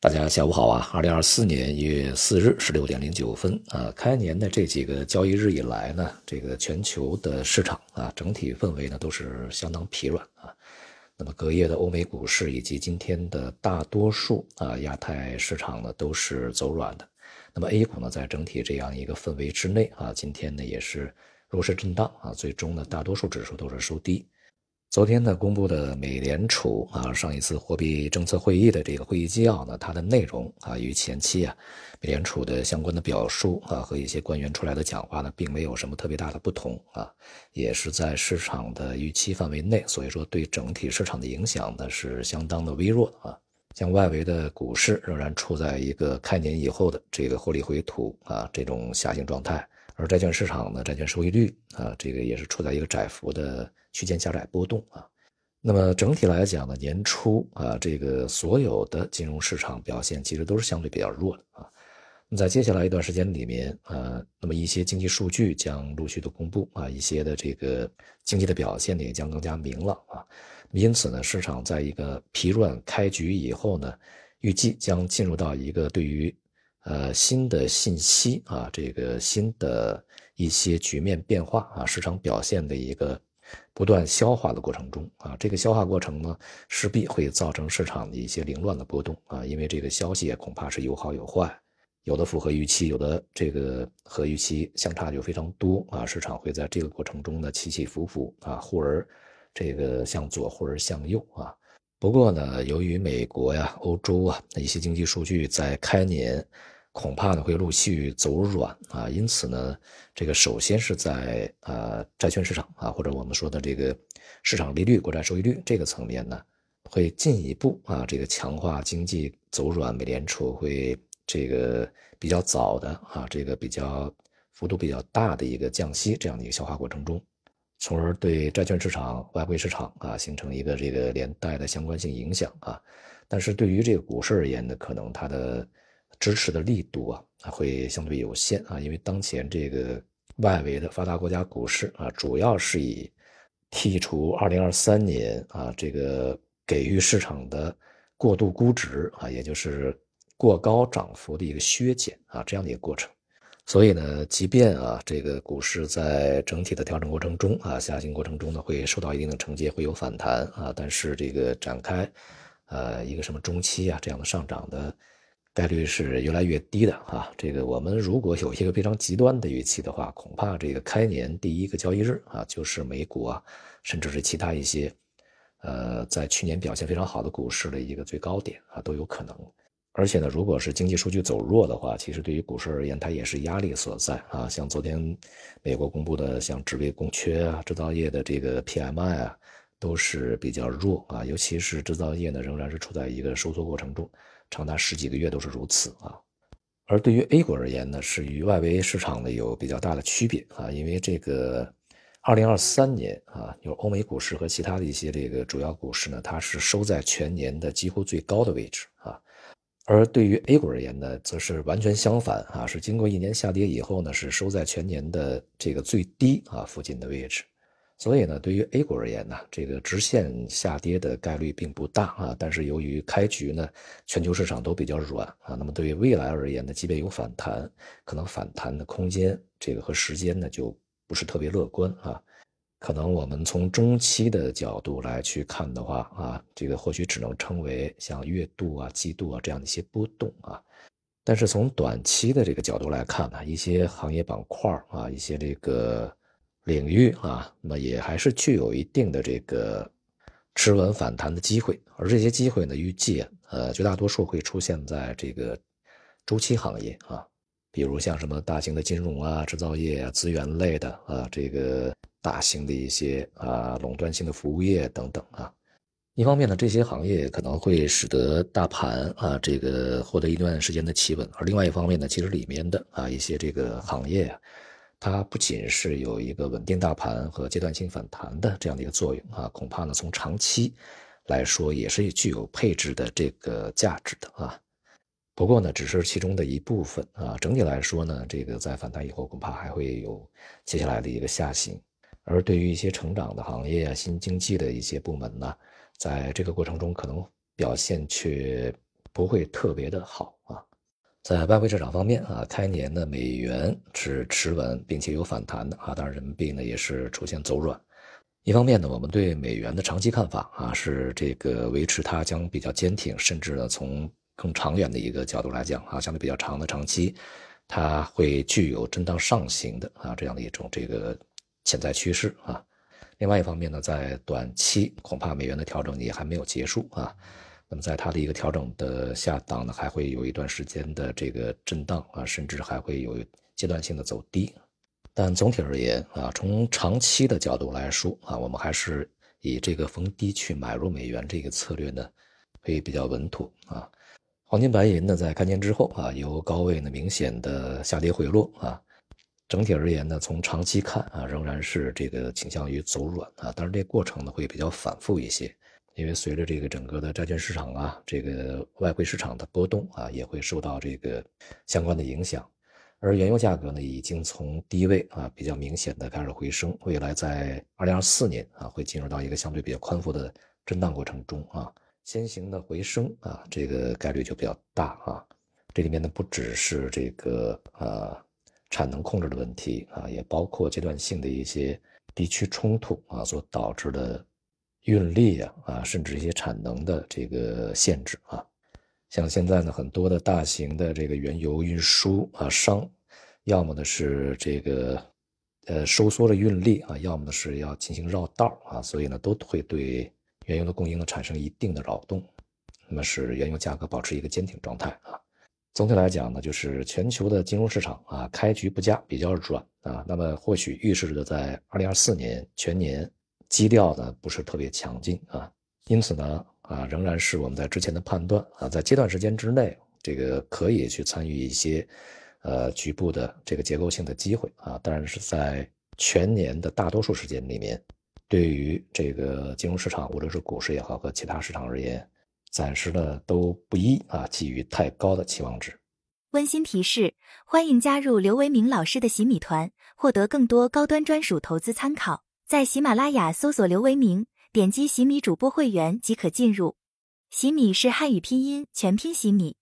大家下午好啊！二零二四年一月四日十六点零九分啊，开年的这几个交易日以来呢，这个全球的市场啊，整体氛围呢都是相当疲软啊。那么隔夜的欧美股市以及今天的大多数啊亚太市场呢都是走软的。那么 A 股呢，在整体这样一个氛围之内啊，今天呢也是弱势震荡啊，最终呢大多数指数都是收低。昨天呢，公布的美联储啊上一次货币政策会议的这个会议纪要呢，它的内容啊与前期啊美联储的相关的表述啊和一些官员出来的讲话呢，并没有什么特别大的不同啊，也是在市场的预期范围内，所以说对整体市场的影响呢是相当的微弱啊。像外围的股市仍然处在一个开年以后的这个获利回吐啊这种下行状态，而债券市场呢，债券收益率啊这个也是处在一个窄幅的。区间狭窄波动啊，那么整体来讲呢，年初啊，这个所有的金融市场表现其实都是相对比较弱的啊。那在接下来一段时间里面，呃，那么一些经济数据将陆续的公布啊，一些的这个经济的表现呢也将更加明朗啊。因此呢，市场在一个疲软开局以后呢，预计将进入到一个对于呃新的信息啊，这个新的一些局面变化啊，市场表现的一个。不断消化的过程中啊，这个消化过程呢，势必会造成市场的一些凌乱的波动啊，因为这个消息恐怕是有好有坏，有的符合预期，有的这个和预期相差就非常多啊，市场会在这个过程中呢起起伏伏啊，忽而这个向左，忽而向右啊。不过呢，由于美国呀、欧洲啊一些经济数据在开年。恐怕呢会陆续走软啊，因此呢，这个首先是在呃债券市场啊，或者我们说的这个市场利率、国债收益率这个层面呢，会进一步啊这个强化经济走软，美联储会这个比较早的啊这个比较幅度比较大的一个降息这样的一个消化过程中，从而对债券市场、外汇市场啊形成一个这个连带的相关性影响啊，但是对于这个股市而言呢，可能它的。支持的力度啊，会相对有限啊，因为当前这个外围的发达国家股市啊，主要是以剔除2023年啊这个给予市场的过度估值啊，也就是过高涨幅的一个削减啊这样的一个过程。所以呢，即便啊这个股市在整体的调整过程中啊下行过程中呢，会受到一定的承接，会有反弹啊，但是这个展开呃一个什么中期啊这样的上涨的。概率是越来越低的啊！这个我们如果有一个非常极端的预期的话，恐怕这个开年第一个交易日啊，就是美股啊，甚至是其他一些，呃，在去年表现非常好的股市的一个最高点啊，都有可能。而且呢，如果是经济数据走弱的话，其实对于股市而言，它也是压力所在啊。像昨天美国公布的，像职位空缺啊、制造业的这个 PMI 啊，都是比较弱啊，尤其是制造业呢，仍然是处在一个收缩过程中。长达十几个月都是如此啊，而对于 A 股而言呢，是与外围市场呢有比较大的区别啊，因为这个2023年啊，有欧美股市和其他的一些这个主要股市呢，它是收在全年的几乎最高的位置啊，而对于 A 股而言呢，则是完全相反啊，是经过一年下跌以后呢，是收在全年的这个最低啊附近的位置。所以呢，对于 A 股而言呢，这个直线下跌的概率并不大啊。但是由于开局呢，全球市场都比较软啊，那么对于未来而言呢，即便有反弹，可能反弹的空间这个和时间呢就不是特别乐观啊。可能我们从中期的角度来去看的话啊，这个或许只能称为像月度啊、季度啊这样的一些波动啊。但是从短期的这个角度来看呢，一些行业板块啊，一些这个。领域啊，那么也还是具有一定的这个持稳反弹的机会，而这些机会呢，预计啊呃绝大多数会出现在这个周期行业啊，比如像什么大型的金融啊、制造业啊、资源类的啊，这个大型的一些啊垄断性的服务业等等啊。一方面呢，这些行业可能会使得大盘啊这个获得一段时间的企稳，而另外一方面呢，其实里面的啊一些这个行业啊。它不仅是有一个稳定大盘和阶段性反弹的这样的一个作用啊，恐怕呢从长期来说也是具有配置的这个价值的啊。不过呢，只是其中的一部分啊。整体来说呢，这个在反弹以后恐怕还会有接下来的一个下行。而对于一些成长的行业啊、新经济的一些部门呢，在这个过程中可能表现却不会特别的好啊。在外汇市场方面啊，开年的美元是持稳并且有反弹的啊，当然人民币呢也是出现走软。一方面呢，我们对美元的长期看法啊是这个维持它将比较坚挺，甚至呢从更长远的一个角度来讲啊，相对比较长的长期，它会具有震荡上行的啊这样的一种这个潜在趋势啊。另外一方面呢，在短期恐怕美元的调整也还没有结束啊。那么在它的一个调整的下档呢，还会有一段时间的这个震荡啊，甚至还会有阶段性的走低。但总体而言啊，从长期的角度来说啊，我们还是以这个逢低去买入美元这个策略呢，会比较稳妥啊。黄金白银呢，在开年之后啊，由高位呢明显的下跌回落啊。整体而言呢，从长期看啊，仍然是这个倾向于走软啊，但是这过程呢会比较反复一些。因为随着这个整个的债券市场啊，这个外汇市场的波动啊，也会受到这个相关的影响。而原油价格呢，已经从低位啊比较明显的开始回升，未来在二零二四年啊，会进入到一个相对比较宽幅的震荡过程中啊，先行的回升啊，这个概率就比较大啊。这里面呢，不只是这个呃产能控制的问题啊，也包括阶段性的一些地区冲突啊所导致的。运力啊啊，甚至一些产能的这个限制啊，像现在呢，很多的大型的这个原油运输啊商，要么呢是这个呃收缩了运力啊，要么呢是要进行绕道啊，所以呢都会对原油的供应呢产生一定的扰动，那么使原油价格保持一个坚挺状态啊。总体来讲呢，就是全球的金融市场啊开局不佳，比较软啊，那么或许预示着在二零二四年全年。基调呢不是特别强劲啊，因此呢啊仍然是我们在之前的判断啊，在阶段时间之内，这个可以去参与一些呃局部的这个结构性的机会啊，当然是在全年的大多数时间里面，对于这个金融市场无论是股市也好和其他市场而言，暂时呢都不一啊给予太高的期望值。温馨提示：欢迎加入刘维明老师的洗米团，获得更多高端专属投资参考。在喜马拉雅搜索刘维明，点击洗米主播会员即可进入。洗米是汉语拼音全拼洗米。